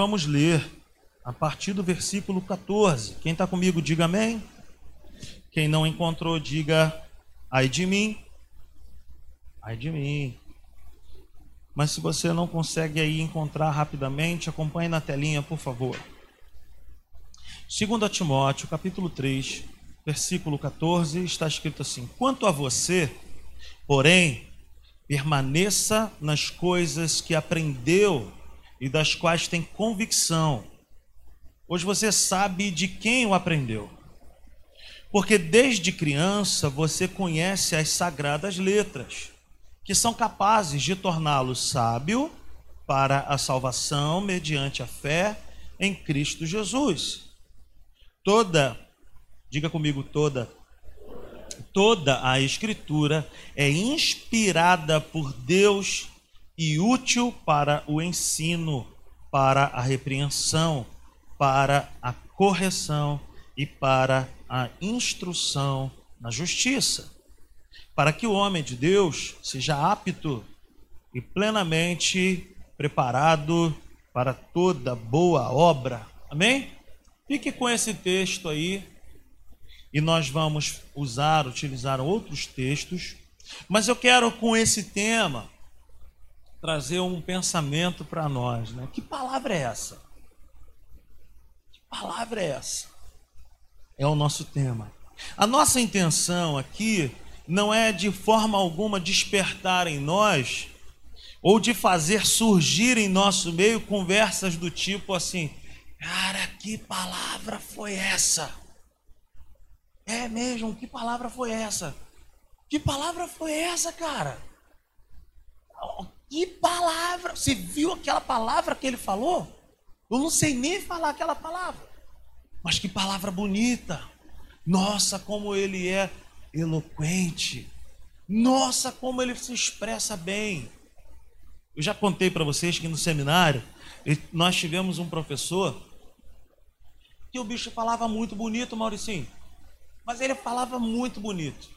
Vamos ler a partir do versículo 14. Quem está comigo, diga amém. Quem não encontrou, diga ai de mim. Ai de mim. Mas se você não consegue aí encontrar rapidamente, acompanhe na telinha, por favor. 2 Timóteo, capítulo 3, versículo 14, está escrito assim: Quanto a você, porém, permaneça nas coisas que aprendeu e das quais tem convicção. Hoje você sabe de quem o aprendeu. Porque desde criança você conhece as sagradas letras, que são capazes de torná-lo sábio para a salvação mediante a fé em Cristo Jesus. Toda, diga comigo, toda, toda a Escritura é inspirada por Deus e útil para o ensino, para a repreensão, para a correção e para a instrução na justiça, para que o homem de Deus seja apto e plenamente preparado para toda boa obra. Amém? Fique com esse texto aí e nós vamos usar, utilizar outros textos, mas eu quero com esse tema trazer um pensamento para nós, né? Que palavra é essa? Que palavra é essa? É o nosso tema. A nossa intenção aqui não é de forma alguma despertar em nós ou de fazer surgir em nosso meio conversas do tipo assim: "Cara, que palavra foi essa?" É mesmo, que palavra foi essa? Que palavra foi essa, cara? Que palavra! Você viu aquela palavra que ele falou? Eu não sei nem falar aquela palavra. Mas que palavra bonita! Nossa, como ele é eloquente! Nossa, como ele se expressa bem! Eu já contei para vocês que no seminário nós tivemos um professor que o bicho falava muito bonito, Mauricinho. Mas ele falava muito bonito.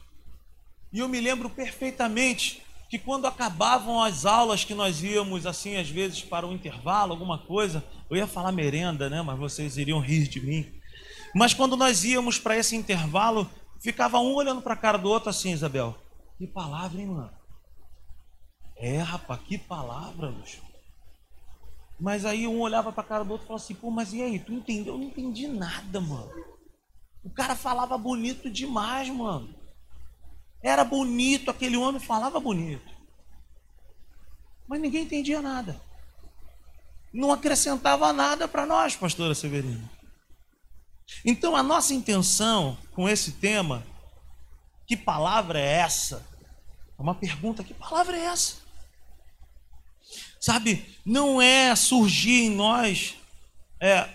E eu me lembro perfeitamente que quando acabavam as aulas que nós íamos assim às vezes para um intervalo, alguma coisa, eu ia falar merenda, né, mas vocês iriam rir de mim. Mas quando nós íamos para esse intervalo, ficava um olhando para a cara do outro assim, Isabel. Que palavra, hein, mano? É, rapaz, que palavra, Lúcio. Mas aí um olhava para a cara do outro e falava assim, pô, mas e aí, tu entendeu? Eu não entendi nada, mano. O cara falava bonito demais, mano. Era bonito, aquele homem falava bonito. Mas ninguém entendia nada. Não acrescentava nada para nós, pastora Severina. Então a nossa intenção com esse tema, que palavra é essa? É uma pergunta, que palavra é essa? Sabe, não é surgir em nós é,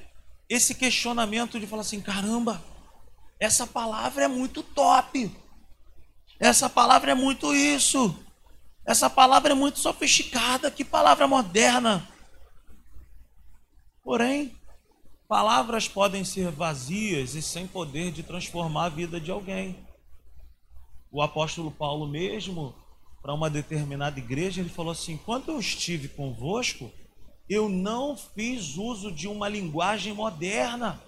esse questionamento de falar assim: caramba, essa palavra é muito top. Essa palavra é muito isso. Essa palavra é muito sofisticada. Que palavra moderna. Porém, palavras podem ser vazias e sem poder de transformar a vida de alguém. O apóstolo Paulo mesmo, para uma determinada igreja, ele falou assim: "Quando eu estive convosco, eu não fiz uso de uma linguagem moderna.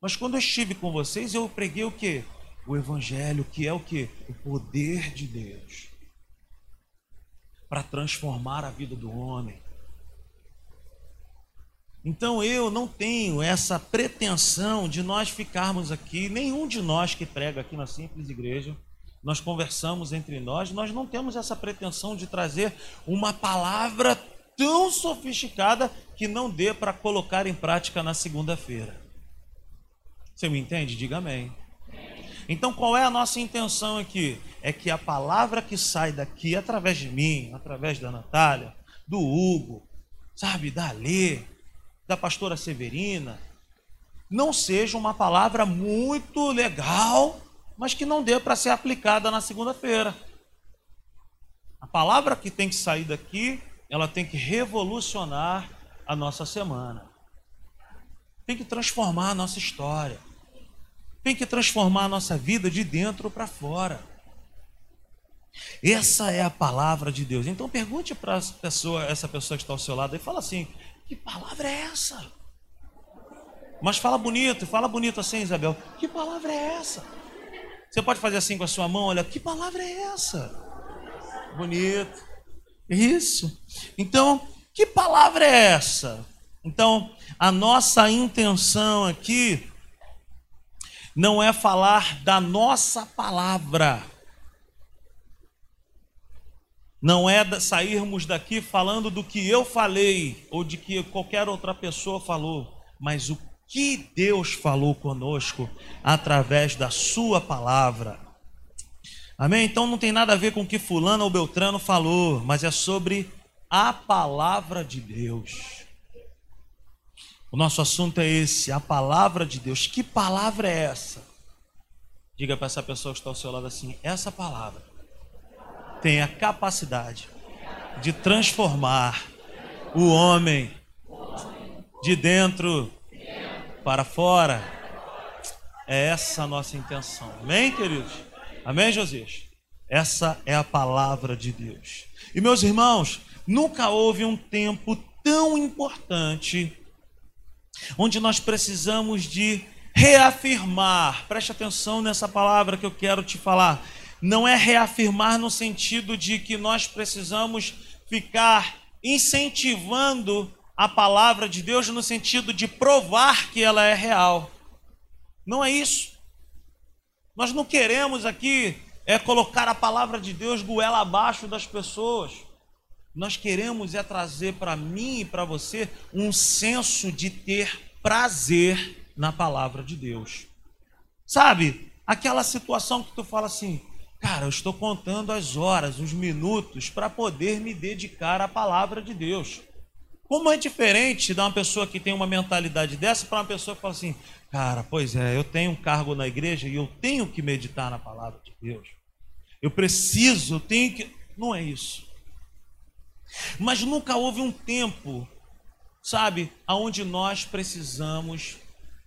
Mas quando eu estive com vocês, eu preguei o quê? O evangelho, que é o que? O poder de Deus para transformar a vida do homem. Então eu não tenho essa pretensão de nós ficarmos aqui, nenhum de nós que prega aqui na simples igreja, nós conversamos entre nós, nós não temos essa pretensão de trazer uma palavra tão sofisticada que não dê para colocar em prática na segunda-feira. Você me entende? Diga amém. Então, qual é a nossa intenção aqui? É que a palavra que sai daqui, através de mim, através da Natália, do Hugo, sabe, da Lê, da pastora Severina, não seja uma palavra muito legal, mas que não dê para ser aplicada na segunda-feira. A palavra que tem que sair daqui, ela tem que revolucionar a nossa semana. Tem que transformar a nossa história tem que transformar a nossa vida de dentro para fora. Essa é a palavra de Deus. Então pergunte para pessoa, essa pessoa que está ao seu lado e fala assim: Que palavra é essa? Mas fala bonito, fala bonito assim, Isabel. Que palavra é essa? Você pode fazer assim com a sua mão, olha, que palavra é essa? Bonito. Isso. Então, que palavra é essa? Então, a nossa intenção aqui não é falar da nossa palavra. Não é sairmos daqui falando do que eu falei ou de que qualquer outra pessoa falou, mas o que Deus falou conosco através da Sua palavra. Amém? Então não tem nada a ver com o que Fulano ou Beltrano falou, mas é sobre a palavra de Deus. O nosso assunto é esse, a palavra de Deus. Que palavra é essa? Diga para essa pessoa que está ao seu lado assim: essa palavra tem a capacidade de transformar o homem de dentro para fora. É essa a nossa intenção. Amém, queridos? Amém, Josias? Essa é a palavra de Deus. E meus irmãos, nunca houve um tempo tão importante onde nós precisamos de reafirmar. Preste atenção nessa palavra que eu quero te falar. Não é reafirmar no sentido de que nós precisamos ficar incentivando a palavra de Deus no sentido de provar que ela é real. Não é isso. Nós não queremos aqui é colocar a palavra de Deus goela abaixo das pessoas. Nós queremos é trazer para mim e para você um senso de ter prazer na palavra de Deus. Sabe? Aquela situação que tu fala assim: "Cara, eu estou contando as horas, os minutos para poder me dedicar à palavra de Deus". Como é diferente de uma pessoa que tem uma mentalidade dessa para uma pessoa que fala assim: cara, pois é, eu tenho um cargo na igreja e eu tenho que meditar na palavra de Deus. Eu preciso, eu tenho que. Não é isso. Mas nunca houve um tempo, sabe, aonde nós precisamos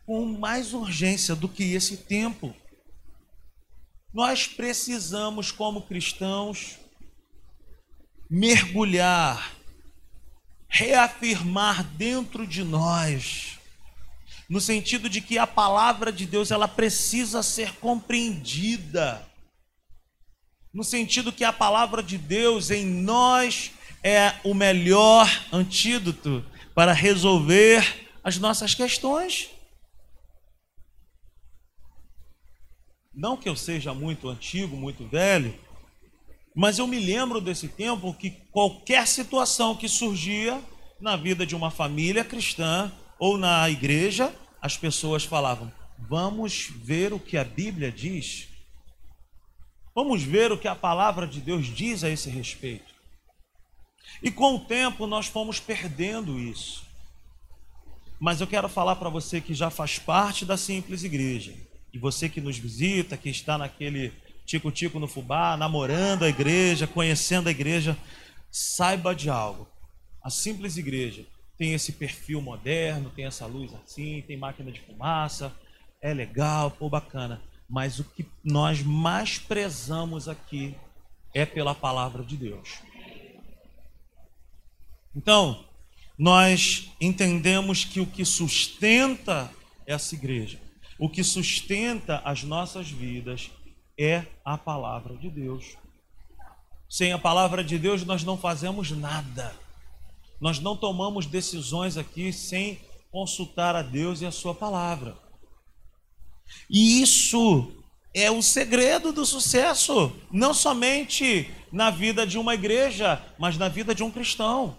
com mais urgência do que esse tempo. Nós precisamos, como cristãos, mergulhar reafirmar dentro de nós, no sentido de que a palavra de Deus ela precisa ser compreendida, no sentido que a palavra de Deus em nós é o melhor antídoto para resolver as nossas questões. Não que eu seja muito antigo, muito velho, mas eu me lembro desse tempo que qualquer situação que surgia na vida de uma família cristã ou na igreja, as pessoas falavam: vamos ver o que a Bíblia diz. Vamos ver o que a palavra de Deus diz a esse respeito. E com o tempo nós fomos perdendo isso. Mas eu quero falar para você que já faz parte da simples igreja, e você que nos visita, que está naquele tico-tico no fubá, namorando a igreja, conhecendo a igreja, saiba de algo. A simples igreja tem esse perfil moderno, tem essa luz assim, tem máquina de fumaça, é legal, pô, bacana. Mas o que nós mais prezamos aqui é pela palavra de Deus. Então, nós entendemos que o que sustenta essa igreja, o que sustenta as nossas vidas, é a palavra de Deus. Sem a palavra de Deus, nós não fazemos nada. Nós não tomamos decisões aqui sem consultar a Deus e a Sua palavra. E isso é o segredo do sucesso, não somente na vida de uma igreja, mas na vida de um cristão.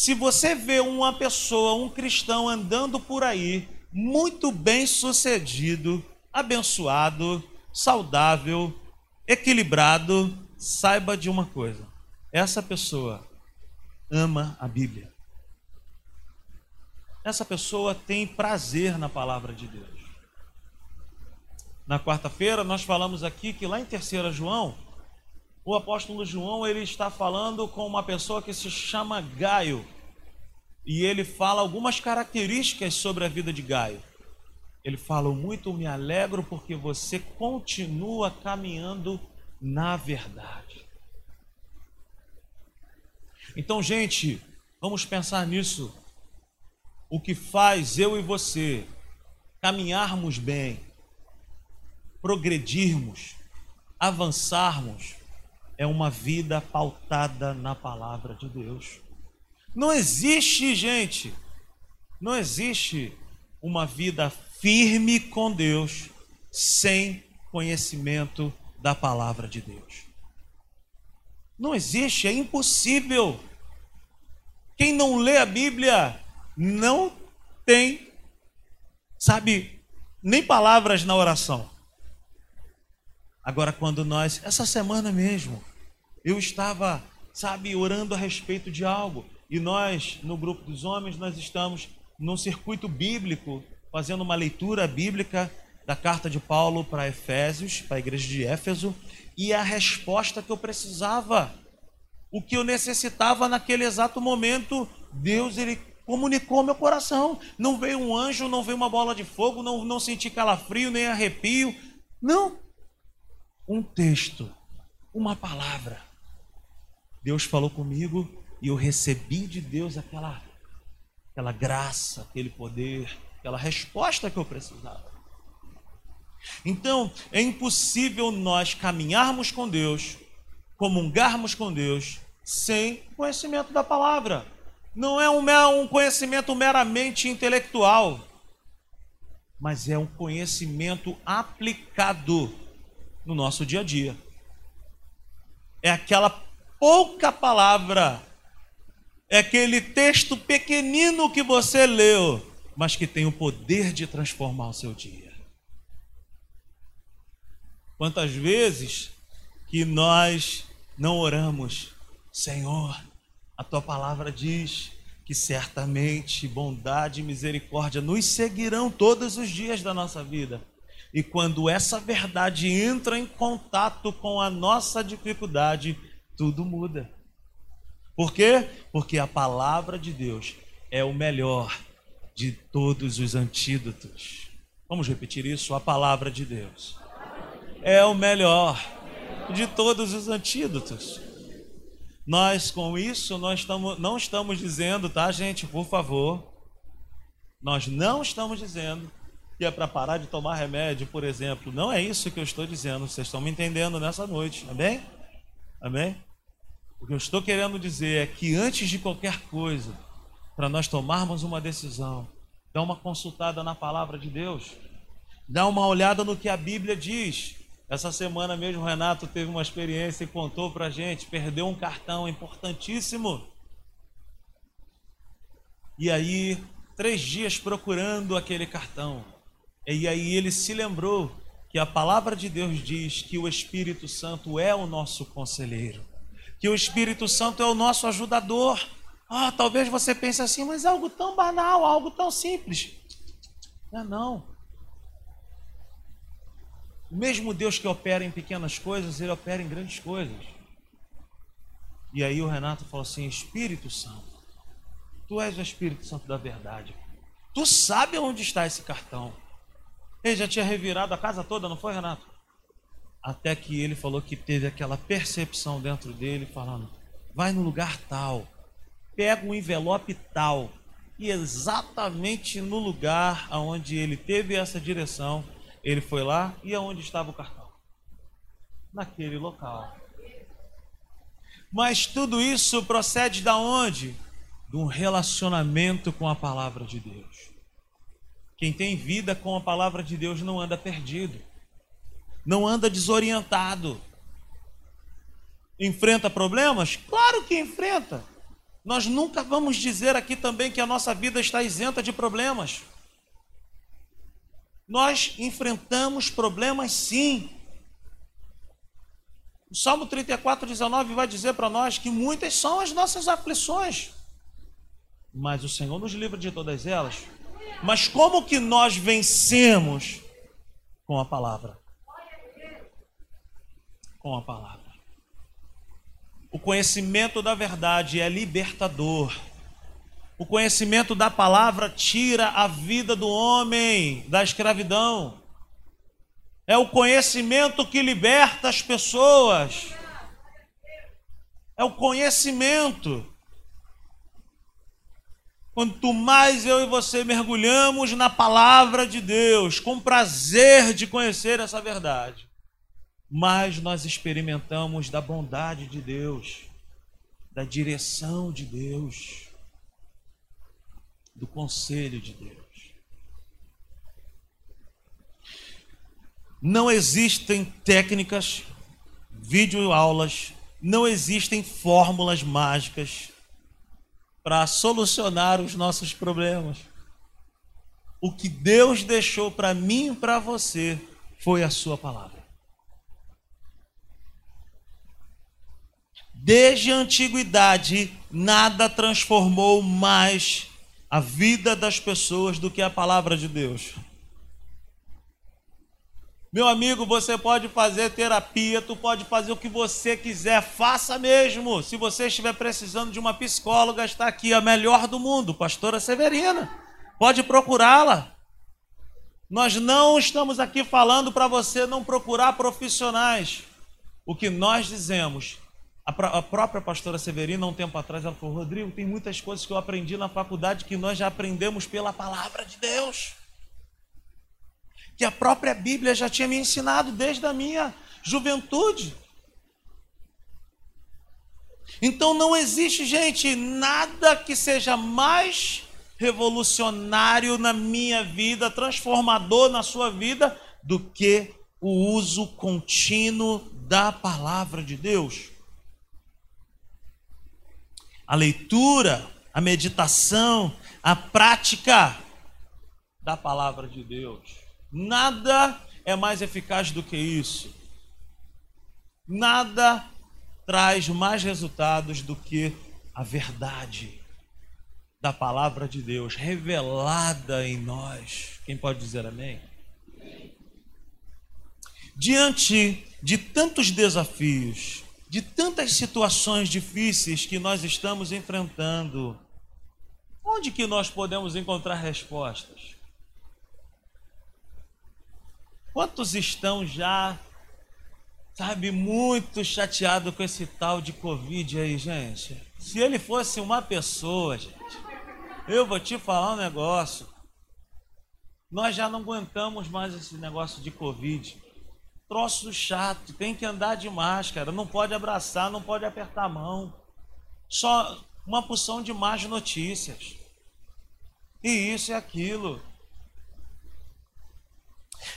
Se você vê uma pessoa, um cristão andando por aí, muito bem sucedido, abençoado, saudável, equilibrado, saiba de uma coisa: essa pessoa ama a Bíblia. Essa pessoa tem prazer na palavra de Deus. Na quarta-feira nós falamos aqui que lá em 3 João, o apóstolo João ele está falando com uma pessoa que se chama Gaio e ele fala algumas características sobre a vida de Gaio. Ele fala: Muito me alegro porque você continua caminhando na verdade. Então, gente, vamos pensar nisso. O que faz eu e você caminharmos bem, progredirmos, avançarmos, é uma vida pautada na palavra de Deus. Não existe, gente, não existe uma vida firme com Deus sem conhecimento da palavra de Deus. Não existe, é impossível. Quem não lê a Bíblia não tem, sabe, nem palavras na oração. Agora, quando nós, essa semana mesmo, eu estava, sabe, orando a respeito de algo, e nós, no grupo dos homens, nós estamos num circuito bíblico, fazendo uma leitura bíblica da carta de Paulo para Efésios, para a igreja de Éfeso, e a resposta que eu precisava, o que eu necessitava naquele exato momento, Deus ele comunicou meu coração. Não veio um anjo, não veio uma bola de fogo, não, não senti calafrio nem arrepio. Não. Um texto, uma palavra. Deus falou comigo e eu recebi de Deus aquela, aquela graça, aquele poder, aquela resposta que eu precisava. Então, é impossível nós caminharmos com Deus, comungarmos com Deus, sem conhecimento da palavra. Não é um, conhecimento meramente intelectual, mas é um conhecimento aplicado no nosso dia a dia. É aquela pouca palavra, é aquele texto pequenino que você leu, mas que tem o poder de transformar o seu dia. Quantas vezes que nós não oramos, Senhor, a tua palavra diz que certamente bondade e misericórdia nos seguirão todos os dias da nossa vida. E quando essa verdade entra em contato com a nossa dificuldade, tudo muda. Por quê? Porque a palavra de Deus é o melhor de todos os antídotos. Vamos repetir isso? A palavra de Deus é o melhor de todos os antídotos. Nós, com isso, nós estamos, não estamos dizendo, tá, gente, por favor, nós não estamos dizendo que é para parar de tomar remédio, por exemplo. Não é isso que eu estou dizendo. Vocês estão me entendendo nessa noite, amém? Amém? O que eu estou querendo dizer é que antes de qualquer coisa, para nós tomarmos uma decisão, dá uma consultada na palavra de Deus, dá uma olhada no que a Bíblia diz. Essa semana mesmo o Renato teve uma experiência e contou para a gente, perdeu um cartão importantíssimo. E aí, três dias procurando aquele cartão. E aí ele se lembrou que a palavra de Deus diz que o Espírito Santo é o nosso conselheiro, que o Espírito Santo é o nosso ajudador. Ah, talvez você pense assim, mas é algo tão banal, algo tão simples. Não é não. O mesmo Deus que opera em pequenas coisas, ele opera em grandes coisas. E aí o Renato falou assim: Espírito Santo, tu és o Espírito Santo da verdade. Tu sabe onde está esse cartão. Ele já tinha revirado a casa toda, não foi, Renato? Até que ele falou que teve aquela percepção dentro dele, falando: vai no lugar tal, pega um envelope tal. E exatamente no lugar onde ele teve essa direção, ele foi lá e aonde estava o cartão? Naquele local. Mas tudo isso procede da onde? De um relacionamento com a palavra de Deus. Quem tem vida com a palavra de Deus não anda perdido, não anda desorientado. Enfrenta problemas? Claro que enfrenta. Nós nunca vamos dizer aqui também que a nossa vida está isenta de problemas. Nós enfrentamos problemas sim. O Salmo 34, 19 vai dizer para nós que muitas são as nossas aflições, mas o Senhor nos livra de todas elas. Mas como que nós vencemos? Com a palavra. Com a palavra. O conhecimento da verdade é libertador. O conhecimento da palavra tira a vida do homem da escravidão. É o conhecimento que liberta as pessoas. É o conhecimento. Quanto mais eu e você mergulhamos na palavra de Deus, com prazer de conhecer essa verdade, mais nós experimentamos da bondade de Deus, da direção de Deus, do conselho de Deus. Não existem técnicas, videoaulas, não existem fórmulas mágicas para solucionar os nossos problemas. O que Deus deixou para mim e para você foi a Sua palavra. Desde a antiguidade, nada transformou mais a vida das pessoas do que a palavra de Deus. Meu amigo, você pode fazer terapia, tu pode fazer o que você quiser, faça mesmo. Se você estiver precisando de uma psicóloga, está aqui a melhor do mundo, pastora Severina. Pode procurá-la. Nós não estamos aqui falando para você não procurar profissionais. O que nós dizemos, a, própria pastora Severina, um tempo atrás, ela falou: Rodrigo, tem muitas coisas que eu aprendi na faculdade que nós já aprendemos pela palavra de Deus que a própria Bíblia já tinha me ensinado desde a minha juventude. Então não existe, gente, nada que seja mais revolucionário na minha vida, transformador na sua vida, do que o uso contínuo da palavra de Deus. A leitura, a meditação, a prática da palavra de Deus. Nada é mais eficaz do que isso. Nada traz mais resultados do que a verdade da palavra de Deus revelada em nós. Quem pode dizer amém? Diante de tantos desafios, de tantas situações difíceis que nós estamos enfrentando, onde que nós podemos encontrar respostas? Quantos estão já, sabe, muito chateados com esse tal de Covid aí, gente? Se ele fosse uma pessoa, gente, eu vou te falar um negócio. Nós já não aguentamos mais esse negócio de Covid. Troço chato, tem que andar de máscara, não pode abraçar, não pode apertar a mão. Só uma porção de más notícias. E isso e aquilo.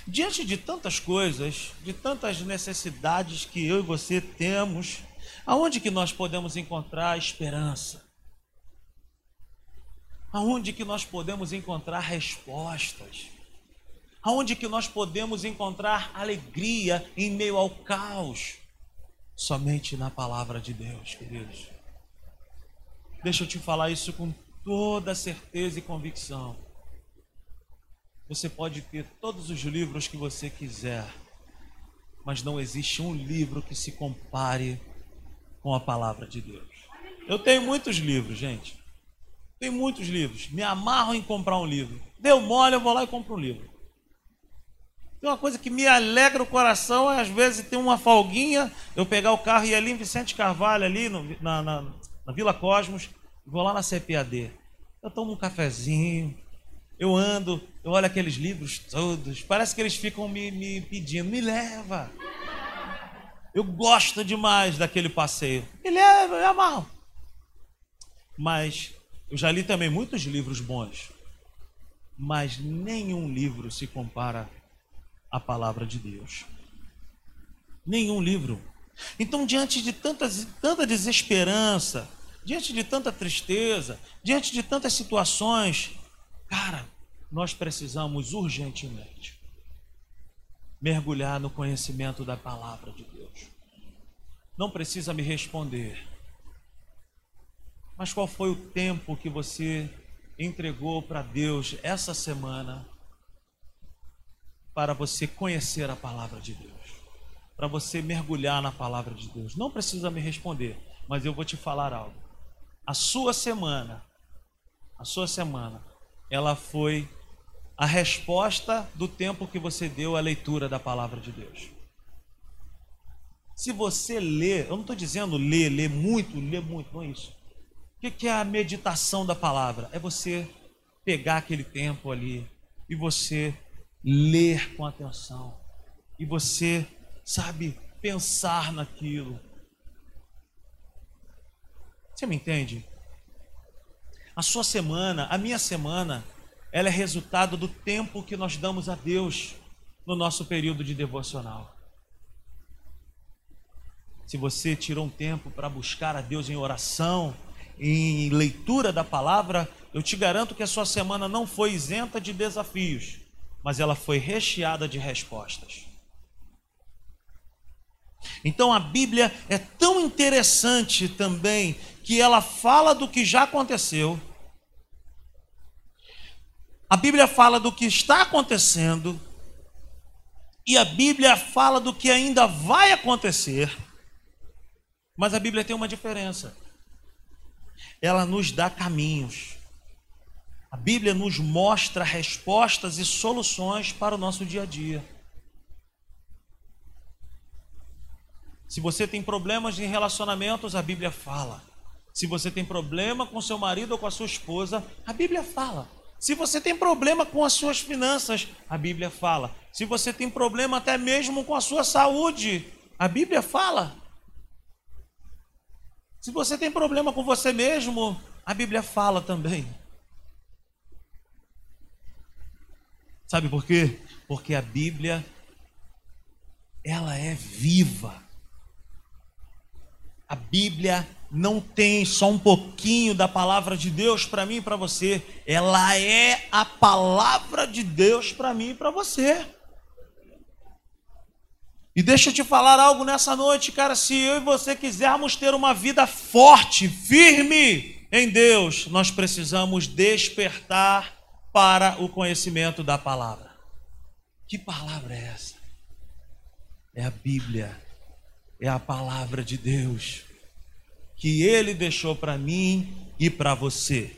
Diante de tantas coisas, de tantas necessidades que eu e você temos, aonde que nós podemos encontrar esperança? Aonde que nós podemos encontrar respostas? Aonde que nós podemos encontrar alegria em meio ao caos? Somente na palavra de Deus, queridos. Deixa eu te falar isso com toda certeza e convicção. Você pode ter todos os livros que você quiser, mas não existe um livro que se compare com a palavra de Deus. Eu tenho muitos livros, gente. Tenho muitos livros. Me amarro em comprar um livro. Deu mole, eu vou lá e compro um livro. Tem uma coisa que me alegra o coração, é às vezes tem uma folguinha, eu pegar o carro e ir ali em Vicente Carvalho, ali no, na, na, na Vila Cosmos, vou lá na CPAD. Eu tomo um cafezinho, eu ando, eu olho aqueles livros todos, parece que eles ficam me, me pedindo, me leva. Eu gosto demais daquele passeio. Me leva, eu amarro. Mas eu já li também muitos livros bons. Mas nenhum livro se compara à palavra de Deus. Nenhum livro. Então, diante de tantas, tanta desesperança, diante de tanta tristeza, diante de tantas situações, Cara, nós precisamos urgentemente mergulhar no conhecimento da palavra de Deus. Não precisa me responder. Mas qual foi o tempo que você entregou para Deus essa semana para você conhecer a palavra de Deus? Para você mergulhar na palavra de Deus? Não precisa me responder, mas eu vou te falar algo. A sua semana, a sua semana ela foi a resposta do tempo que você deu à leitura da palavra de Deus. Se você lê, eu não estou dizendo ler, ler muito, ler muito, não é isso. O que é a meditação da palavra? É você pegar aquele tempo ali e você ler com atenção. E você, sabe, pensar naquilo. Você me entende? A sua semana, a minha semana, ela é resultado do tempo que nós damos a Deus no nosso período de devocional. Se você tirou um tempo para buscar a Deus em oração, em leitura da palavra, eu te garanto que a sua semana não foi isenta de desafios, mas ela foi recheada de respostas. Então a Bíblia é tão interessante também que ela fala do que já aconteceu. A Bíblia fala do que está acontecendo. E a Bíblia fala do que ainda vai acontecer. Mas a Bíblia tem uma diferença. Ela nos dá caminhos. A Bíblia nos mostra respostas e soluções para o nosso dia a dia. Se você tem problemas em relacionamentos, a Bíblia fala. Se você tem problema com seu marido ou com a sua esposa, a Bíblia fala. Se você tem problema com as suas finanças, a Bíblia fala. Se você tem problema até mesmo com a sua saúde, a Bíblia fala. Se você tem problema com você mesmo, a Bíblia fala também. Sabe por quê? Porque a Bíblia ela é viva. A Bíblia não tem só um pouquinho da palavra de Deus para mim e para você, ela é a palavra de Deus para mim e para você. E deixa eu te falar algo nessa noite, cara. Se eu e você quisermos ter uma vida forte, firme em Deus, nós precisamos despertar para o conhecimento da palavra. Que palavra é essa? É a Bíblia é a palavra de Deus que ele deixou para mim e para você.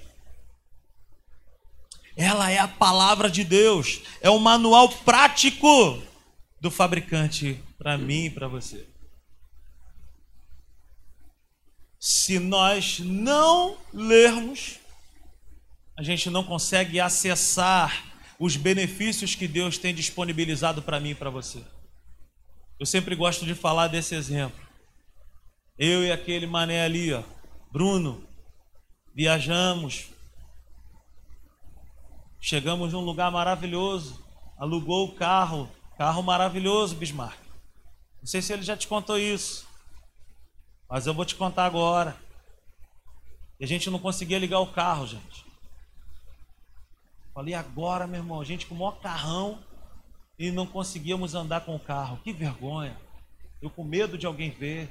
Ela é a palavra de Deus, é o manual prático do fabricante para mim e para você. Se nós não lermos, a gente não consegue acessar os benefícios que Deus tem disponibilizado para mim e para você. Eu sempre gosto de falar desse exemplo. Eu e aquele mané ali, ó, Bruno, viajamos. Chegamos num lugar maravilhoso. Alugou o carro, carro maravilhoso, Bismarck. Não sei se ele já te contou isso, mas eu vou te contar agora. E a gente não conseguia ligar o carro, gente. Falei, agora, meu irmão, a gente com o maior carrão, e não conseguíamos andar com o carro. Que vergonha. Eu com medo de alguém ver.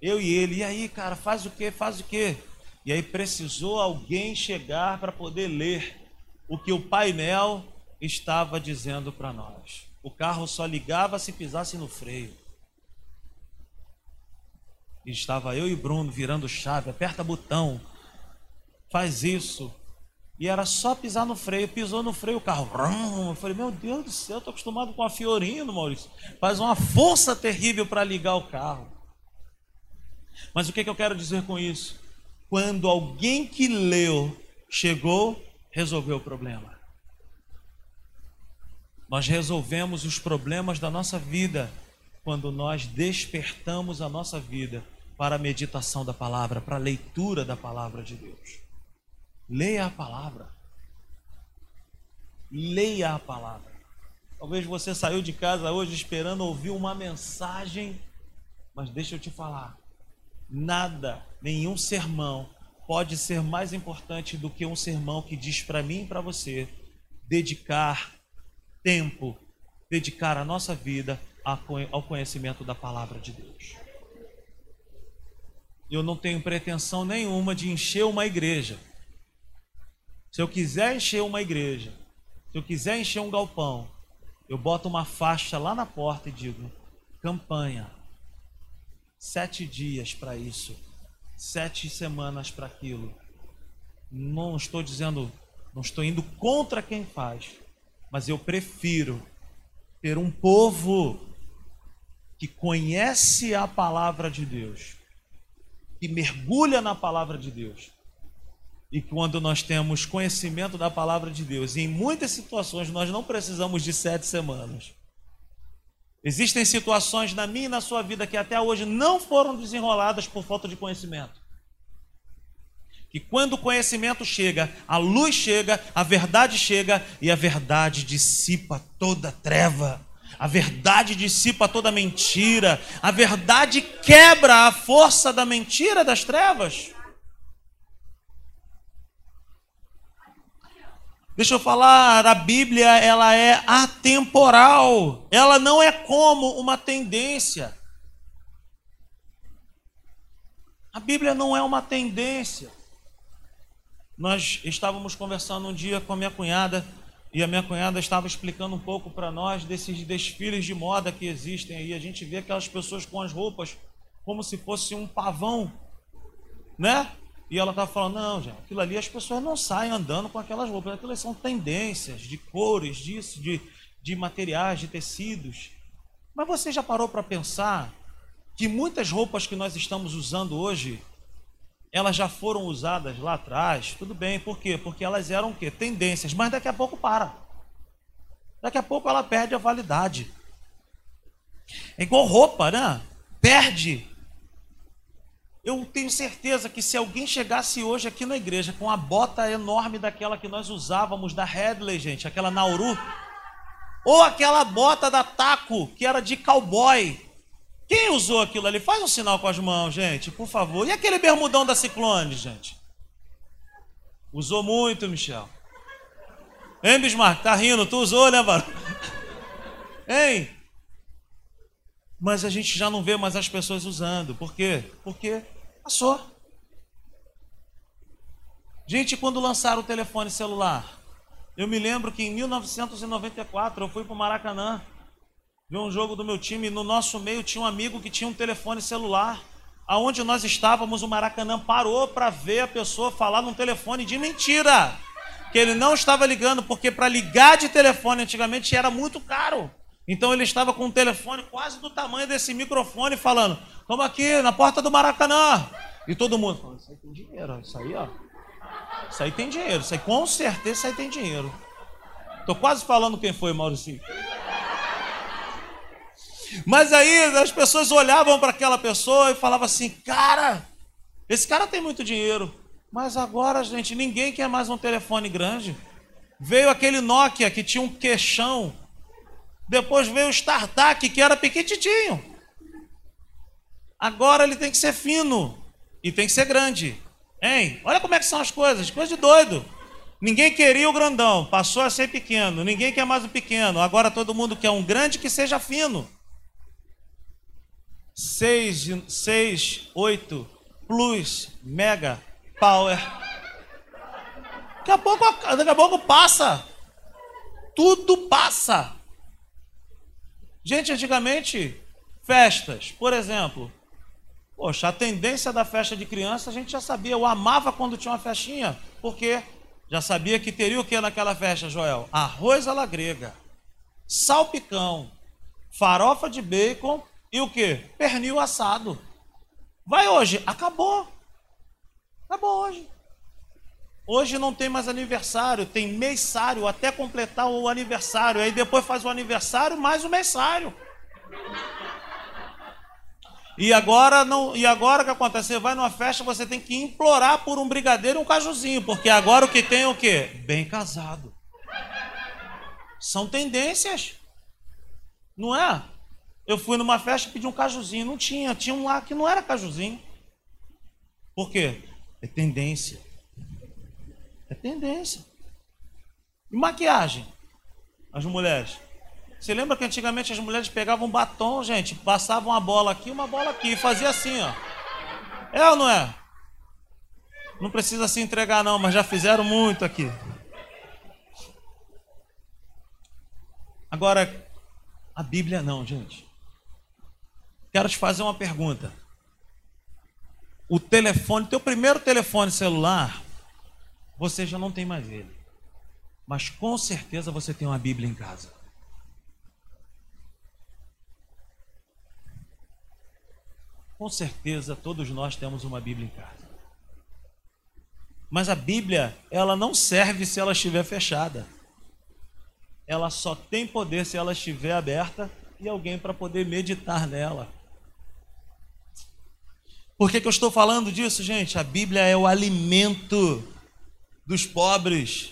Eu e ele, e aí, cara, faz o que? Faz o que? E aí precisou alguém chegar para poder ler o que o painel estava dizendo para nós. O carro só ligava se pisasse no freio. E estava eu e Bruno virando chave, aperta botão, faz isso, e era só pisar no freio, pisou no freio, o carro. Eu falei, meu Deus do céu, estou acostumado com a Fiorino, Maurício. Faz uma força terrível para ligar o carro. Mas o que, que eu quero dizer com isso? Quando alguém que leu chegou, resolveu o problema. Nós resolvemos os problemas da nossa vida quando nós despertamos a nossa vida para a meditação da palavra, para a leitura da palavra de Deus. Leia a palavra. Leia a palavra. Talvez você saiu de casa hoje esperando ouvir uma mensagem, mas deixa eu te falar: nada, nenhum sermão pode ser mais importante do que um sermão que diz para mim e para você dedicar tempo, dedicar a nossa vida ao conhecimento da palavra de Deus. Eu não tenho pretensão nenhuma de encher uma igreja. Se eu quiser encher uma igreja, se eu quiser encher um galpão, eu boto uma faixa lá na porta e digo: campanha. Sete dias para isso, sete semanas para aquilo. Não estou dizendo, não estou indo contra quem faz, mas eu prefiro ter um povo que conhece a palavra de Deus que mergulha na palavra de Deus. E quando nós temos conhecimento da palavra de Deus, e em muitas situações nós não precisamos de sete semanas. Existem situações na minha e na sua vida que até hoje não foram desenroladas por falta de conhecimento. Que quando o conhecimento chega, a luz chega, a verdade chega e a verdade dissipa toda treva. A verdade dissipa toda mentira. A verdade quebra a força da mentira das trevas. Deixa eu falar, a Bíblia ela é atemporal. Ela não é como uma tendência. A Bíblia não é uma tendência. Nós estávamos conversando um dia com a minha cunhada e a minha cunhada estava explicando um pouco para nós desses desfiles de moda que existem aí. A gente vê aquelas pessoas com as roupas como se fosse um pavão, né? E ela estava falando, não, gente, aquilo ali as pessoas não saem andando com aquelas roupas, aquilo são tendências de cores, disso, de, de materiais, de tecidos. Mas você já parou para pensar que muitas roupas que nós estamos usando hoje, elas já foram usadas lá atrás? Tudo bem, por quê? Porque elas eram o quê? Tendências, mas daqui a pouco para. Daqui a pouco ela perde a validade. É igual roupa, né? Perde eu tenho certeza que se alguém chegasse hoje aqui na igreja com a bota enorme daquela que nós usávamos da Headley, gente, aquela Nauru, ou aquela bota da Taco, que era de cowboy. Quem usou aquilo ali? Faz um sinal com as mãos, gente, por favor. E aquele bermudão da Ciclone, gente? Usou muito, Michel. Hein, Bismarck? Tá rindo? Tu usou, né, mano? Hein? Mas a gente já não vê mais as pessoas usando. Por quê? Porque Passou. Gente, quando lançaram o telefone celular, eu me lembro que em 1994 eu fui para o Maracanã ver um jogo do meu time. No nosso meio tinha um amigo que tinha um telefone celular. Aonde nós estávamos, o Maracanã parou para ver a pessoa falar num telefone de mentira. Que ele não estava ligando, porque para ligar de telefone antigamente era muito caro. Então ele estava com um telefone quase do tamanho desse microfone falando: Estamos aqui na porta do Maracanã. E todo mundo falando: Isso aí tem dinheiro, isso aí, ó. Isso aí tem dinheiro, isso aí com certeza isso aí tem dinheiro. Estou quase falando quem foi, Maurício. Mas aí as pessoas olhavam para aquela pessoa e falavam assim: Cara, esse cara tem muito dinheiro. Mas agora, gente, ninguém quer mais um telefone grande. Veio aquele Nokia que tinha um queixão depois veio o StarTAC, que era pequitinho. Agora ele tem que ser fino e tem que ser grande. Hein? Olha como é que são as coisas, coisa de doido. Ninguém queria o grandão, passou a ser pequeno. Ninguém quer mais o pequeno. Agora todo mundo quer um grande que seja fino. 6, 6 8 Plus, Mega, Power. Daqui a pouco, daqui a pouco passa. Tudo passa. Gente, antigamente, festas, por exemplo, poxa, a tendência da festa de criança a gente já sabia, eu amava quando tinha uma festinha, porque já sabia que teria o que naquela festa, Joel? Arroz à la grega, salpicão, farofa de bacon e o que? Pernil assado. Vai hoje, acabou. Acabou hoje. Hoje não tem mais aniversário, tem mêsário até completar o aniversário. Aí depois faz o aniversário mais o mêsário. E agora não, e agora o que acontece? Você vai numa festa, você tem que implorar por um brigadeiro e um cajuzinho, porque agora o que tem é o quê? Bem casado. São tendências. Não é? Eu fui numa festa e pedi um cajuzinho, não tinha, tinha um lá que não era cajuzinho. Por quê? É tendência. É tendência. E maquiagem? As mulheres. Você lembra que antigamente as mulheres pegavam um batom, gente, passavam uma bola aqui, uma bola aqui, e fazia assim, ó. É ou não é? Não precisa se entregar não, mas já fizeram muito aqui. Agora, a Bíblia não, gente. Quero te fazer uma pergunta. O telefone, teu primeiro telefone celular, você já não tem mais ele. Mas com certeza você tem uma Bíblia em casa. Com certeza todos nós temos uma Bíblia em casa. Mas a Bíblia, ela não serve se ela estiver fechada. Ela só tem poder se ela estiver aberta e alguém para poder meditar nela. Por que, que eu estou falando disso, gente? A Bíblia é o alimento dos pobres.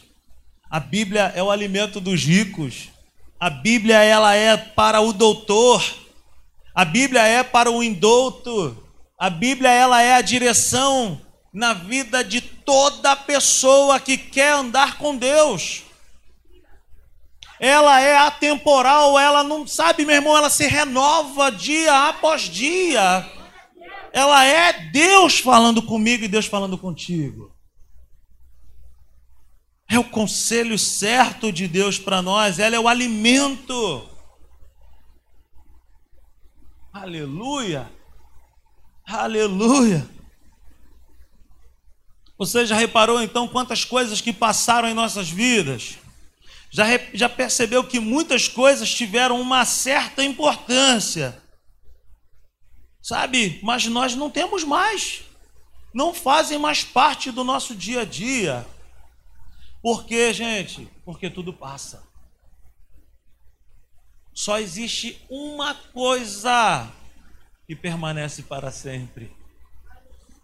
A Bíblia é o alimento dos ricos. A Bíblia ela é para o doutor. A Bíblia é para o indouto. A Bíblia ela é a direção na vida de toda pessoa que quer andar com Deus. Ela é atemporal, ela não sabe, meu irmão, ela se renova dia após dia. Ela é Deus falando comigo e Deus falando contigo. É o conselho certo de Deus para nós, ela é o alimento. Aleluia! Aleluia! Você já reparou então quantas coisas que passaram em nossas vidas? Já, já percebeu que muitas coisas tiveram uma certa importância, sabe? Mas nós não temos mais, não fazem mais parte do nosso dia a dia. Por quê, gente? Porque tudo passa. Só existe uma coisa que permanece para sempre.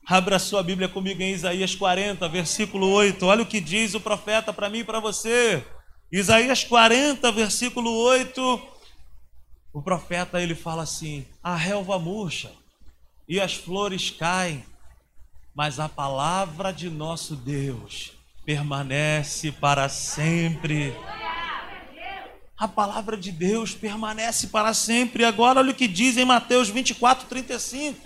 Abra sua Bíblia comigo em Isaías 40, versículo 8. Olha o que diz o profeta para mim e para você. Isaías 40, versículo 8. O profeta ele fala assim: A relva murcha e as flores caem, mas a palavra de nosso Deus permanece para sempre. A palavra de Deus permanece para sempre. Agora, olha o que diz em Mateus 24, 35.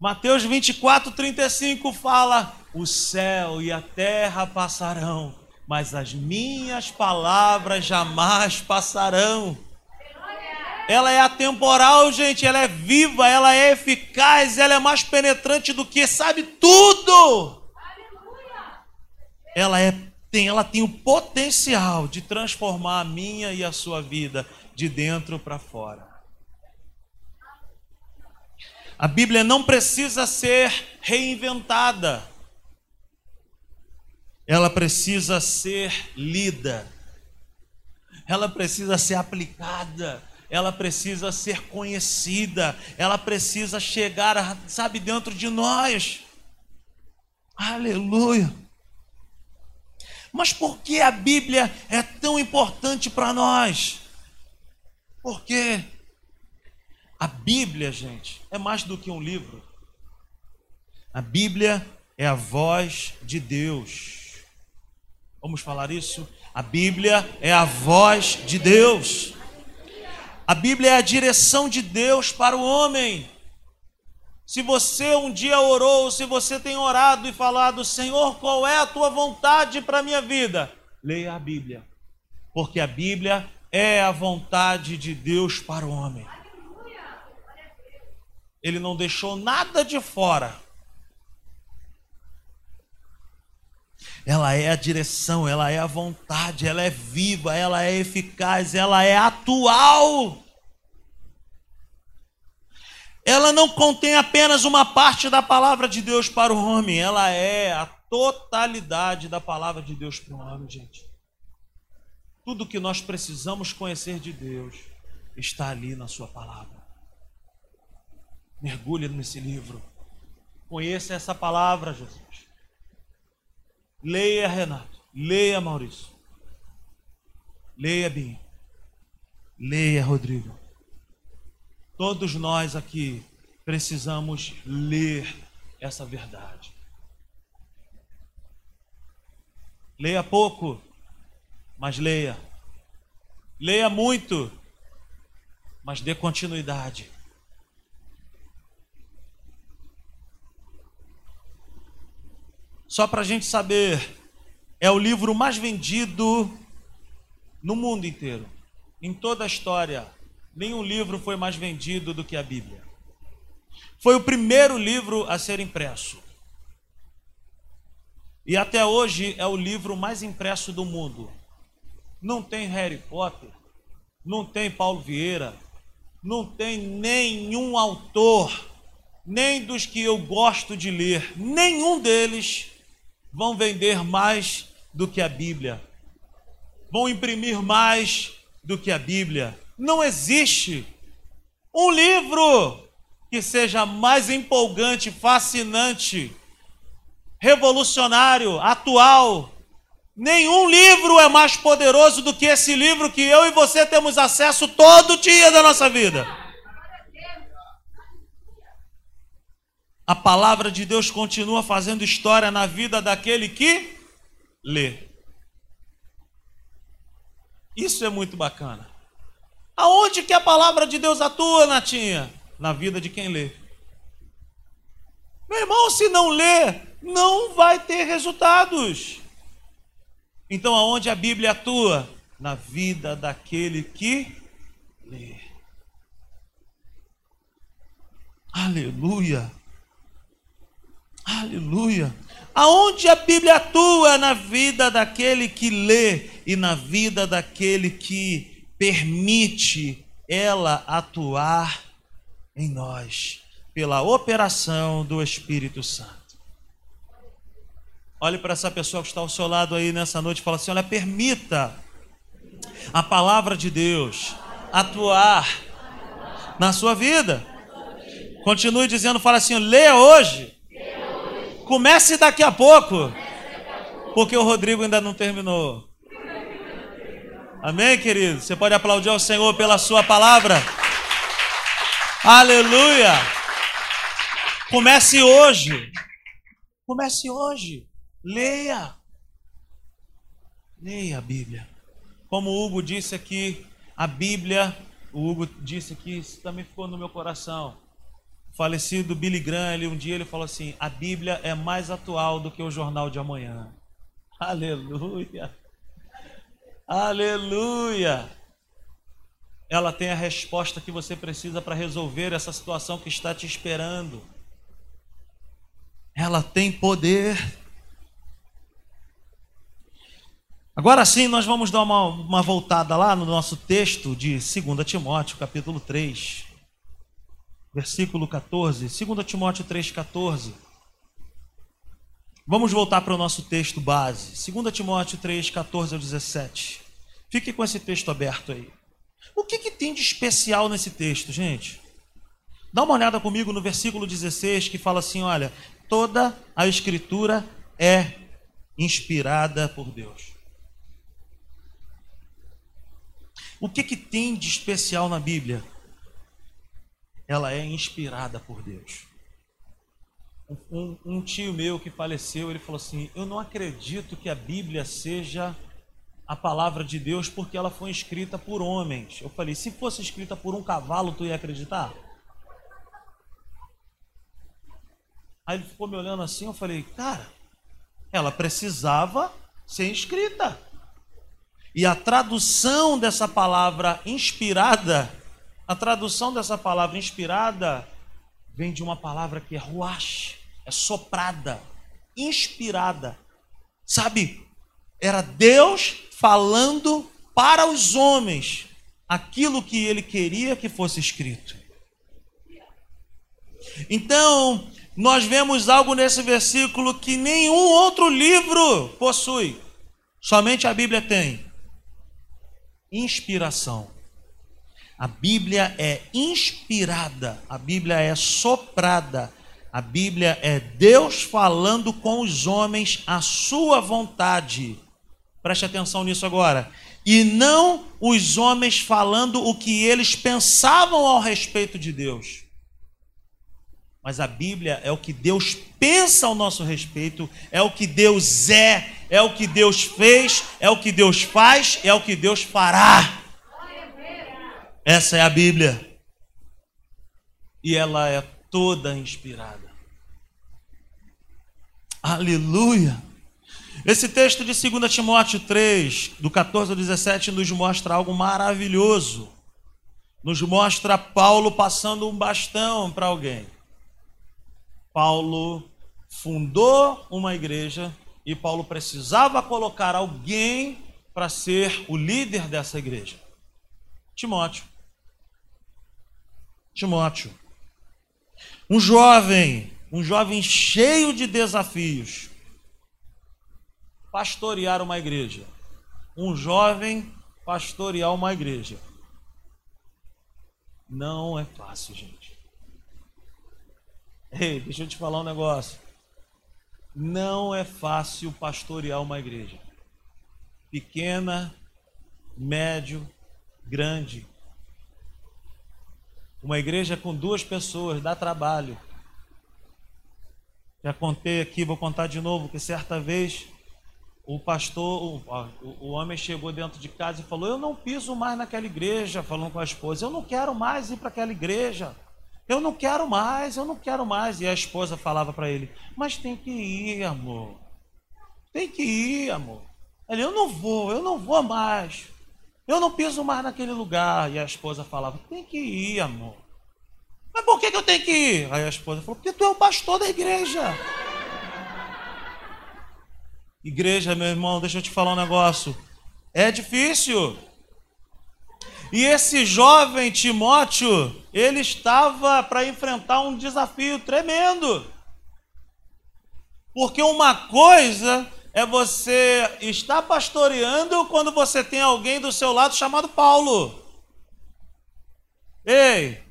Mateus 24, 35 fala: O céu e a terra passarão, mas as minhas palavras jamais passarão. Ela é atemporal, gente, ela é viva, ela é eficaz, ela é mais penetrante do que sabe tudo ela é tem, ela tem o potencial de transformar a minha e a sua vida de dentro para fora. A Bíblia não precisa ser reinventada. Ela precisa ser lida. Ela precisa ser aplicada. Ela precisa ser conhecida. Ela precisa chegar, sabe, dentro de nós. Aleluia. Mas por que a Bíblia é tão importante para nós? Porque a Bíblia, gente, é mais do que um livro. A Bíblia é a voz de Deus. Vamos falar isso? A Bíblia é a voz de Deus. A Bíblia é a direção de Deus para o homem. Se você um dia orou, se você tem orado e falado, Senhor, qual é a tua vontade para a minha vida? Leia a Bíblia, porque a Bíblia é a vontade de Deus para o homem. Ele não deixou nada de fora. Ela é a direção, ela é a vontade, ela é viva, ela é eficaz, ela é atual ela não contém apenas uma parte da palavra de Deus para o homem, ela é a totalidade da palavra de Deus para o homem, gente. Tudo que nós precisamos conhecer de Deus está ali na Sua palavra. Mergulhe nesse livro. Conheça essa palavra, Jesus. Leia, Renato. Leia, Maurício. Leia, Bim. Leia, Rodrigo. Todos nós aqui precisamos ler essa verdade. Leia pouco, mas leia. Leia muito, mas dê continuidade. Só para a gente saber, é o livro mais vendido no mundo inteiro, em toda a história nenhum livro foi mais vendido do que a Bíblia. Foi o primeiro livro a ser impresso. E até hoje é o livro mais impresso do mundo. Não tem Harry Potter, não tem Paulo Vieira, não tem nenhum autor, nem dos que eu gosto de ler, nenhum deles vão vender mais do que a Bíblia, vão imprimir mais do que a Bíblia. Não existe um livro que seja mais empolgante, fascinante, revolucionário, atual. Nenhum livro é mais poderoso do que esse livro que eu e você temos acesso todo dia da nossa vida. A palavra de Deus continua fazendo história na vida daquele que lê. Isso é muito bacana. Aonde que a palavra de Deus atua, Natinha? Na vida de quem lê. Meu irmão, se não lê, não vai ter resultados. Então, aonde a Bíblia atua? Na vida daquele que lê. Aleluia. Aleluia. Aonde a Bíblia atua na vida daquele que lê e na vida daquele que permite ela atuar em nós pela operação do Espírito Santo. Olhe para essa pessoa que está ao seu lado aí nessa noite e fala assim: olha, permita a palavra de Deus atuar na sua vida. Continue dizendo, fala assim: leia hoje Comece daqui a pouco. Porque o Rodrigo ainda não terminou. Amém, querido? Você pode aplaudir ao Senhor pela sua palavra. Aleluia. Comece hoje. Comece hoje. Leia. Leia a Bíblia. Como o Hugo disse aqui, a Bíblia, o Hugo disse aqui, isso também ficou no meu coração falecido Billy Graham, ele, um dia ele falou assim: a Bíblia é mais atual do que o jornal de amanhã. Aleluia! Aleluia! Ela tem a resposta que você precisa para resolver essa situação que está te esperando. Ela tem poder. Agora sim, nós vamos dar uma, uma voltada lá no nosso texto de 2 Timóteo, capítulo 3 versículo 14, 2 Timóteo 3,14. Vamos voltar para o nosso texto base, 2 Timóteo 3, 14 ao 17. Fique com esse texto aberto aí. O que, que tem de especial nesse texto, gente? Dá uma olhada comigo no versículo 16 que fala assim: olha, toda a escritura é inspirada por Deus. O que, que tem de especial na Bíblia? ela é inspirada por Deus. Um, um, tio meu que faleceu, ele falou assim: Eu não acredito que a Bíblia seja a palavra de Deus porque ela foi escrita por homens. Eu falei: Se fosse escrita por um cavalo, tu ia acreditar? Aí ele ficou me olhando assim. Eu falei: Cara, ela precisava ser escrita. E a tradução dessa palavra inspirada a tradução dessa palavra inspirada vem de uma palavra que é ruach, é soprada, inspirada. Sabe? Era Deus falando para os homens aquilo que ele queria que fosse escrito. Então, nós vemos algo nesse versículo que nenhum outro livro possui. Somente a Bíblia tem. Inspiração. A Bíblia é inspirada, a Bíblia é soprada, a Bíblia é Deus falando com os homens a sua vontade. Preste atenção nisso agora. E não os homens falando o que eles pensavam ao respeito de Deus. Mas a Bíblia é o que Deus pensa ao nosso respeito, é o que Deus é, é o que Deus fez, é o que Deus faz, é o que Deus fará. Essa é a Bíblia. E ela é toda inspirada. Aleluia. Esse texto de 2 Timóteo 3, do 14 ao 17, nos mostra algo maravilhoso. Nos mostra Paulo passando um bastão para alguém. Paulo fundou uma igreja e Paulo precisava colocar alguém para ser o líder dessa igreja. Timóteo. Timóteo. Um jovem, um jovem cheio de desafios. Pastorear uma igreja. Um jovem pastorear uma igreja. Não é fácil, gente. Ei, deixa eu te falar um negócio. Não é fácil pastorear uma igreja. Pequena, médio, grande. Uma igreja com duas pessoas dá trabalho. Já contei aqui, vou contar de novo, que certa vez o pastor, o, o, homem chegou dentro de casa e falou: Eu não piso mais naquela igreja, falando com a esposa, eu não quero mais ir para aquela igreja. Eu não quero mais, eu não quero mais. E a esposa falava para ele: Mas tem que ir, amor. Tem que ir, amor. Ele: Eu não vou, eu não vou mais. Eu não piso mais naquele lugar. E a esposa falava: Tem que ir, amor. Mas por que, que eu tenho que ir? Aí a esposa falou: Porque tu é o pastor da igreja. Igreja, meu irmão, deixa eu te falar um negócio. É difícil. E esse jovem Timóteo, ele estava para enfrentar um desafio tremendo. Porque uma coisa é você estar pastoreando quando você tem alguém do seu lado chamado Paulo. Ei,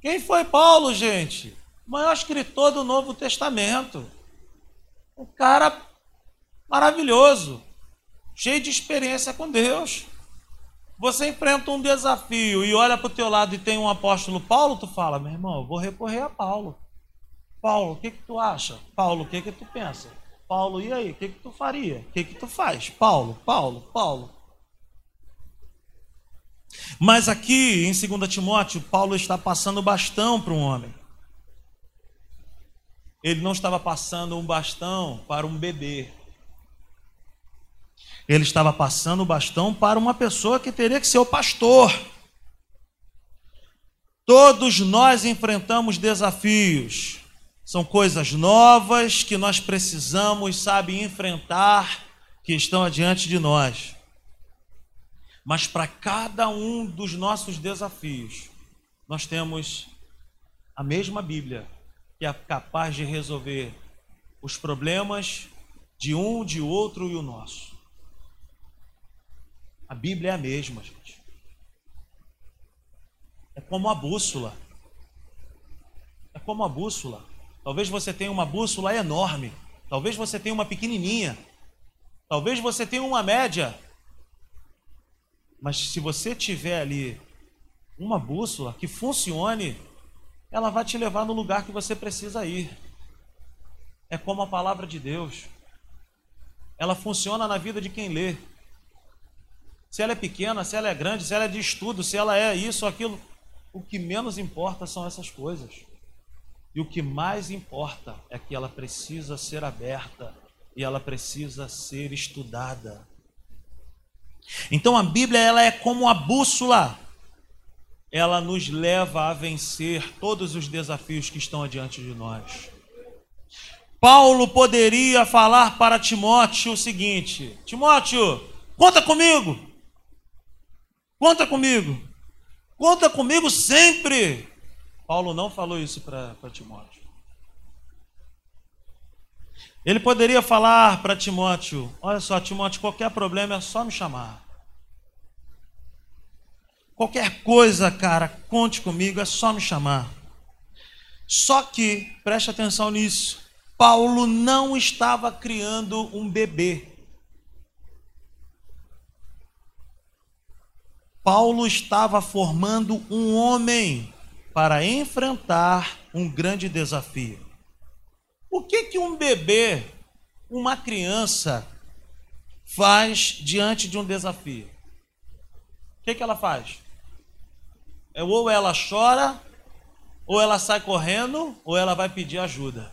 quem foi Paulo, gente? O maior escritor do Novo Testamento. Um cara maravilhoso, cheio de experiência com Deus. Você enfrenta um desafio e olha para o teu lado e tem um apóstolo Paulo, tu fala, meu irmão, eu vou recorrer a Paulo. Paulo, o que que tu acha? Paulo, o que que tu pensa? Paulo, e aí? O que, que tu faria? O que, que tu faz? Paulo, Paulo, Paulo. Mas aqui em 2 Timóteo, Paulo está passando bastão para um homem. Ele não estava passando um bastão para um bebê. Ele estava passando o bastão para uma pessoa que teria que ser o pastor. Todos nós enfrentamos desafios. São coisas novas que nós precisamos, sabe, enfrentar, que estão adiante de nós. Mas para cada um dos nossos desafios, nós temos a mesma Bíblia, que é capaz de resolver os problemas de um, de outro e o nosso. A Bíblia é a mesma, gente. É como a bússola. É como a bússola. Talvez você tenha uma bússola enorme. Talvez você tenha uma pequenininha. Talvez você tenha uma média. Mas se você tiver ali uma bússola que funcione, ela vai te levar no lugar que você precisa ir. É como a palavra de Deus. Ela funciona na vida de quem lê. Se ela é pequena, se ela é grande, se ela é de estudo, se ela é isso, aquilo, o que menos importa são essas coisas. E o que mais importa é que ela precisa ser aberta e ela precisa ser estudada. Então a Bíblia ela é como a bússola. Ela nos leva a vencer todos os desafios que estão adiante de nós. Paulo poderia falar para Timóteo o seguinte: Timóteo, conta comigo. Conta comigo. Conta comigo sempre. Paulo não falou isso para Timóteo. Ele poderia falar para Timóteo: Olha só, Timóteo, qualquer problema é só me chamar. Qualquer coisa, cara, conte comigo, é só me chamar. Só que, preste atenção nisso, Paulo não estava criando um bebê. Paulo estava formando um homem para enfrentar um grande desafio. O que que um bebê, uma criança faz diante de um desafio? O que que ela faz? É ou ela chora, ou ela sai correndo, ou ela vai pedir ajuda.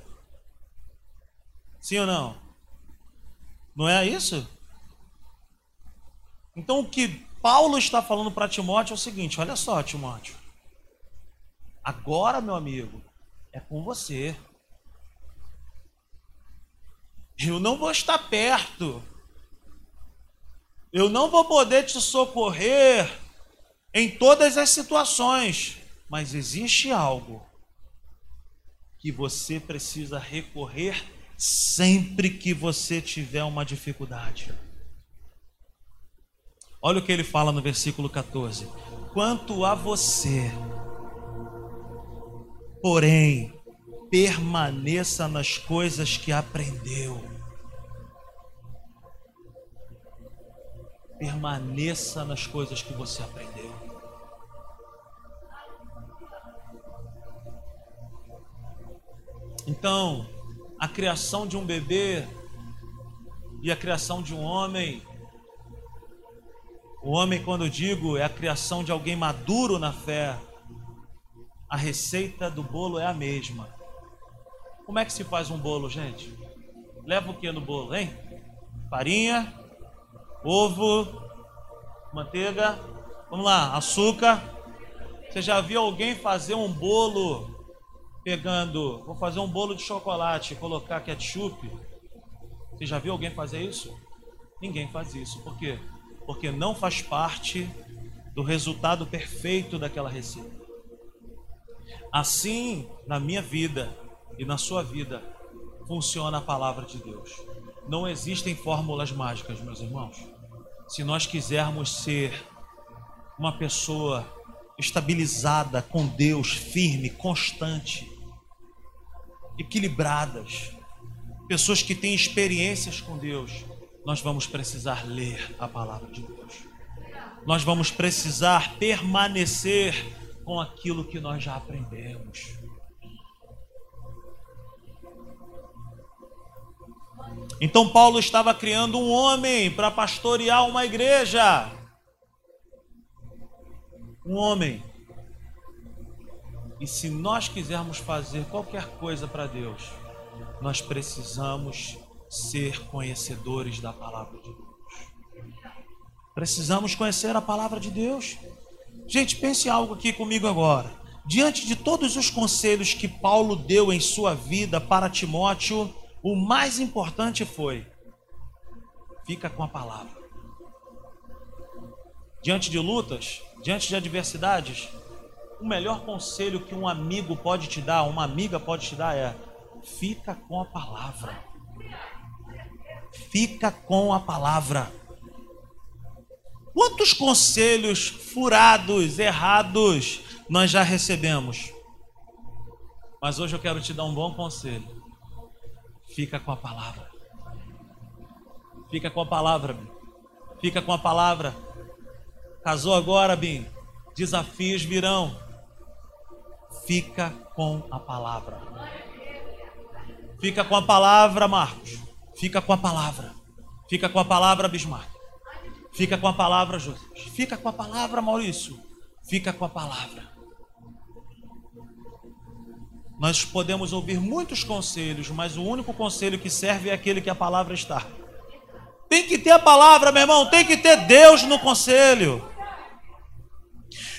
Sim ou não? Não é isso? Então o que Paulo está falando para Timóteo o seguinte: olha só, Timóteo. Agora, meu amigo, é com você. Eu não vou estar perto. Eu não vou poder te socorrer em todas as situações. Mas existe algo que você precisa recorrer sempre que você tiver uma dificuldade. Olha o que ele fala no versículo 14: Quanto a você, porém, permaneça nas coisas que aprendeu. Permaneça nas coisas que você aprendeu. Então, a criação de um bebê e a criação de um homem. O homem, quando eu digo, é a criação de alguém maduro na fé. A receita do bolo é a mesma. Como é que se faz um bolo, gente? Leva o que no bolo, hein? Farinha, ovo, manteiga, vamos lá, açúcar. Você já viu alguém fazer um bolo pegando, vou fazer um bolo de chocolate e colocar ketchup. Você já viu alguém fazer isso? Ninguém faz isso. Por quê? Porque não faz parte do resultado perfeito daquela receita. Assim, na minha vida e na sua vida, funciona a palavra de Deus. Não existem fórmulas mágicas, meus irmãos. Se nós quisermos ser uma pessoa estabilizada com Deus, firme, constante, equilibradas, pessoas que têm experiências com Deus, nós vamos precisar ler a palavra de Deus. Nós vamos precisar permanecer com aquilo que nós já aprendemos. Então Paulo estava criando um homem para pastorear uma igreja. Um homem e se nós quisermos fazer qualquer coisa para Deus, nós precisamos ser conhecedores da palavra de Deus. Precisamos conhecer a palavra de Deus. Gente, pense algo aqui comigo agora. Diante de todos os conselhos que Paulo deu em sua vida para Timóteo, o mais importante foi: fica com a palavra. Diante de lutas, diante de adversidades, o melhor conselho que um amigo pode te dar, uma amiga pode te dar é: fica com a palavra. Fica com a palavra. Quantos conselhos furados, errados nós já recebemos? Mas hoje eu quero te dar um bom conselho. Fica com a palavra. Fica com a palavra, Bim. Fica com a palavra. Casou agora, Bim? Desafios virão Fica com a palavra. Fica com a palavra, Marcos. Fica com a palavra. Fica com a palavra, Bismarck. Fica com a palavra, José. Fica com a palavra, Maurício. Fica com a palavra. Nós podemos ouvir muitos conselhos, mas o único conselho que serve é aquele que a palavra está. Tem que ter a palavra, meu irmão, tem que ter Deus no conselho.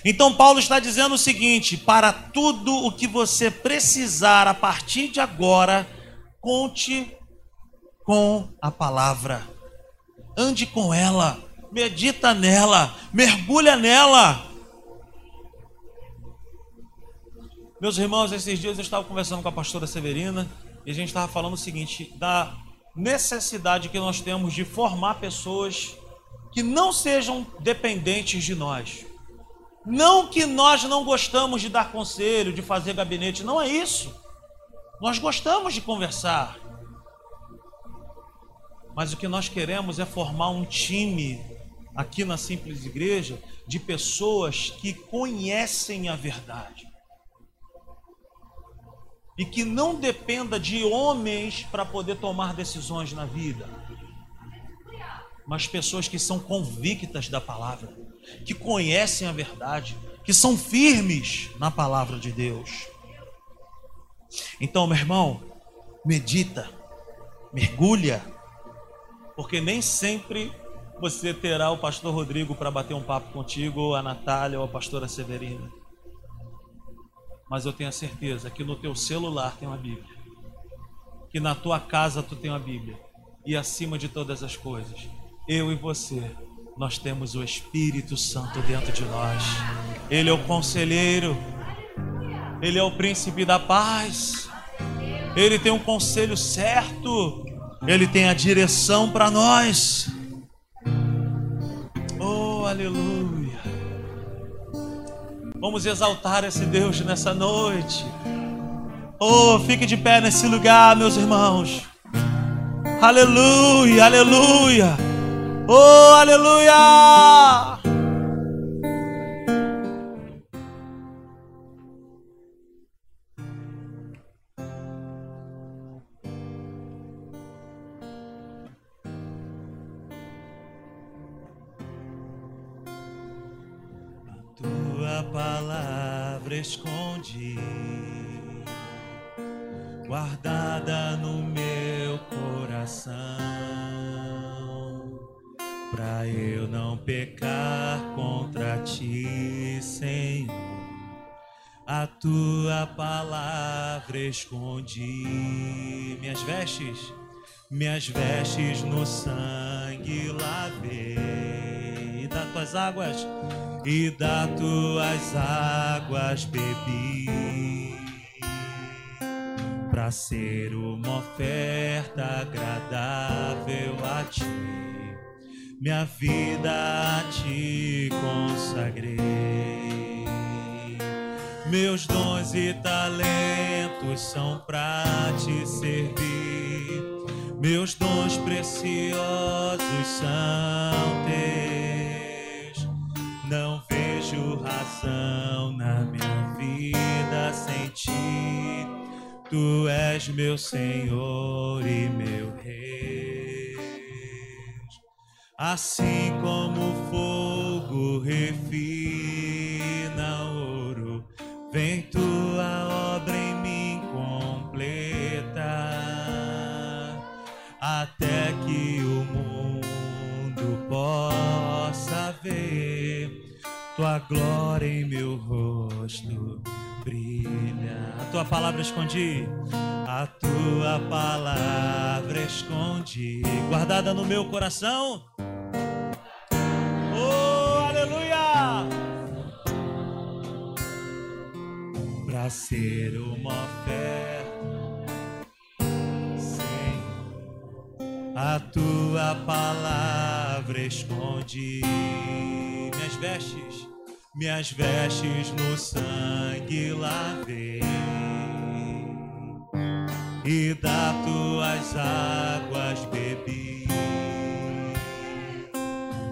Então, Paulo está dizendo o seguinte: para tudo o que você precisar a partir de agora, conte com a palavra, ande com ela, medita nela, mergulha nela. Meus irmãos, esses dias eu estava conversando com a pastora Severina e a gente estava falando o seguinte: da necessidade que nós temos de formar pessoas que não sejam dependentes de nós. Não que nós não gostamos de dar conselho, de fazer gabinete, não é isso. Nós gostamos de conversar. Mas o que nós queremos é formar um time aqui na Simples Igreja de pessoas que conhecem a verdade. E que não dependa de homens para poder tomar decisões na vida. Mas pessoas que são convictas da palavra que conhecem a verdade, que são firmes na palavra de Deus. Então, meu irmão, medita, mergulha, porque nem sempre você terá o pastor Rodrigo para bater um papo contigo, ou a Natália, ou a pastora Severina. Mas eu tenho a certeza que no teu celular tem uma Bíblia, que na tua casa tu tem uma Bíblia, e acima de todas as coisas, eu e você nós temos o Espírito Santo dentro de nós. Ele é o conselheiro, Ele é o príncipe da paz. Ele tem um conselho certo. Ele tem a direção para nós. Oh, aleluia. Vamos exaltar esse Deus nessa noite. Oh, fique de pé nesse lugar, meus irmãos. Aleluia, aleluia. Oh, aleluia. Escondi, guardada no meu coração, para eu não pecar contra ti, Senhor. A tua palavra escondi, minhas vestes, minhas vestes no sangue lavei, das tuas águas e das tuas águas bebi, para ser uma oferta agradável a ti, minha vida a ti consagrei. Meus dons e talentos são para te servir, meus dons preciosos são teus. Não vejo razão na minha vida sem ti. Tu és meu Senhor e meu Rei. Assim como o fogo refina ouro, vem tua obra em mim completa, até que o mundo possa tua glória em meu rosto brilha. A tua palavra escondi, a tua palavra escondi, guardada no meu coração. Oh, aleluia! Pra ser uma oferta, Senhor, a tua palavra escondi, minhas vestes minhas vestes no sangue lavei. E das tuas águas bebi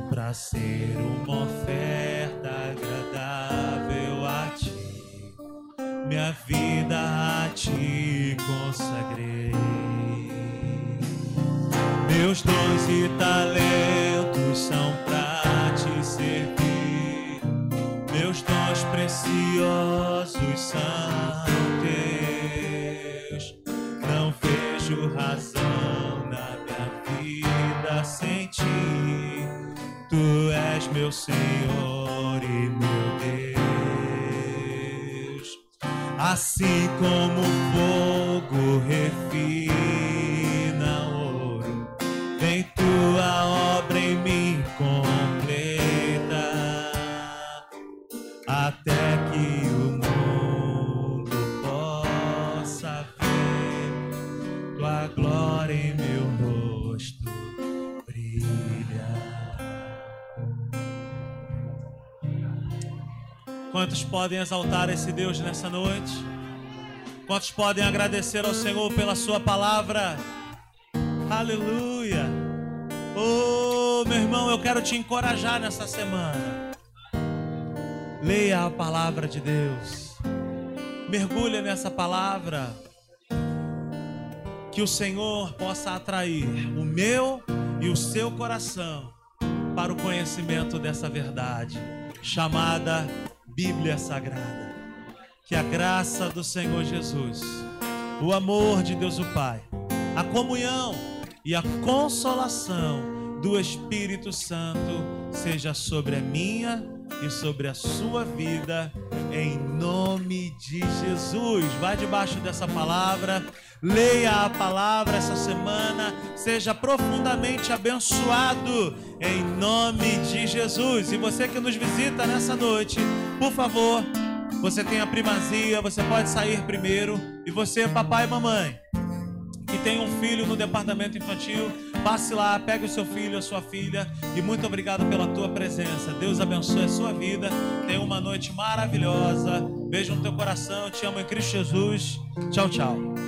para ser uma oferta agradável a ti. Minha vida Quantos podem exaltar esse Deus nessa noite? Quantos podem agradecer ao Senhor pela Sua palavra? Aleluia! Oh, meu irmão, eu quero te encorajar nessa semana. Leia a palavra de Deus. Mergulhe nessa palavra. Que o Senhor possa atrair o meu e o seu coração para o conhecimento dessa verdade, chamada Bíblia Sagrada. Que a graça do Senhor Jesus, o amor de Deus o Pai, a comunhão e a consolação do Espírito Santo seja sobre a minha e sobre a sua vida, em nome de Jesus. Vai debaixo dessa palavra, leia a palavra essa semana, seja profundamente abençoado, em nome de Jesus. E você que nos visita nessa noite, por favor, você tem a primazia, você pode sair primeiro. E você, papai e mamãe, que tem um filho no departamento infantil, passe lá, pegue o seu filho, a sua filha. E muito obrigado pela tua presença. Deus abençoe a sua vida. Tenha uma noite maravilhosa. Beijo no teu coração. Te amo em Cristo Jesus. Tchau, tchau.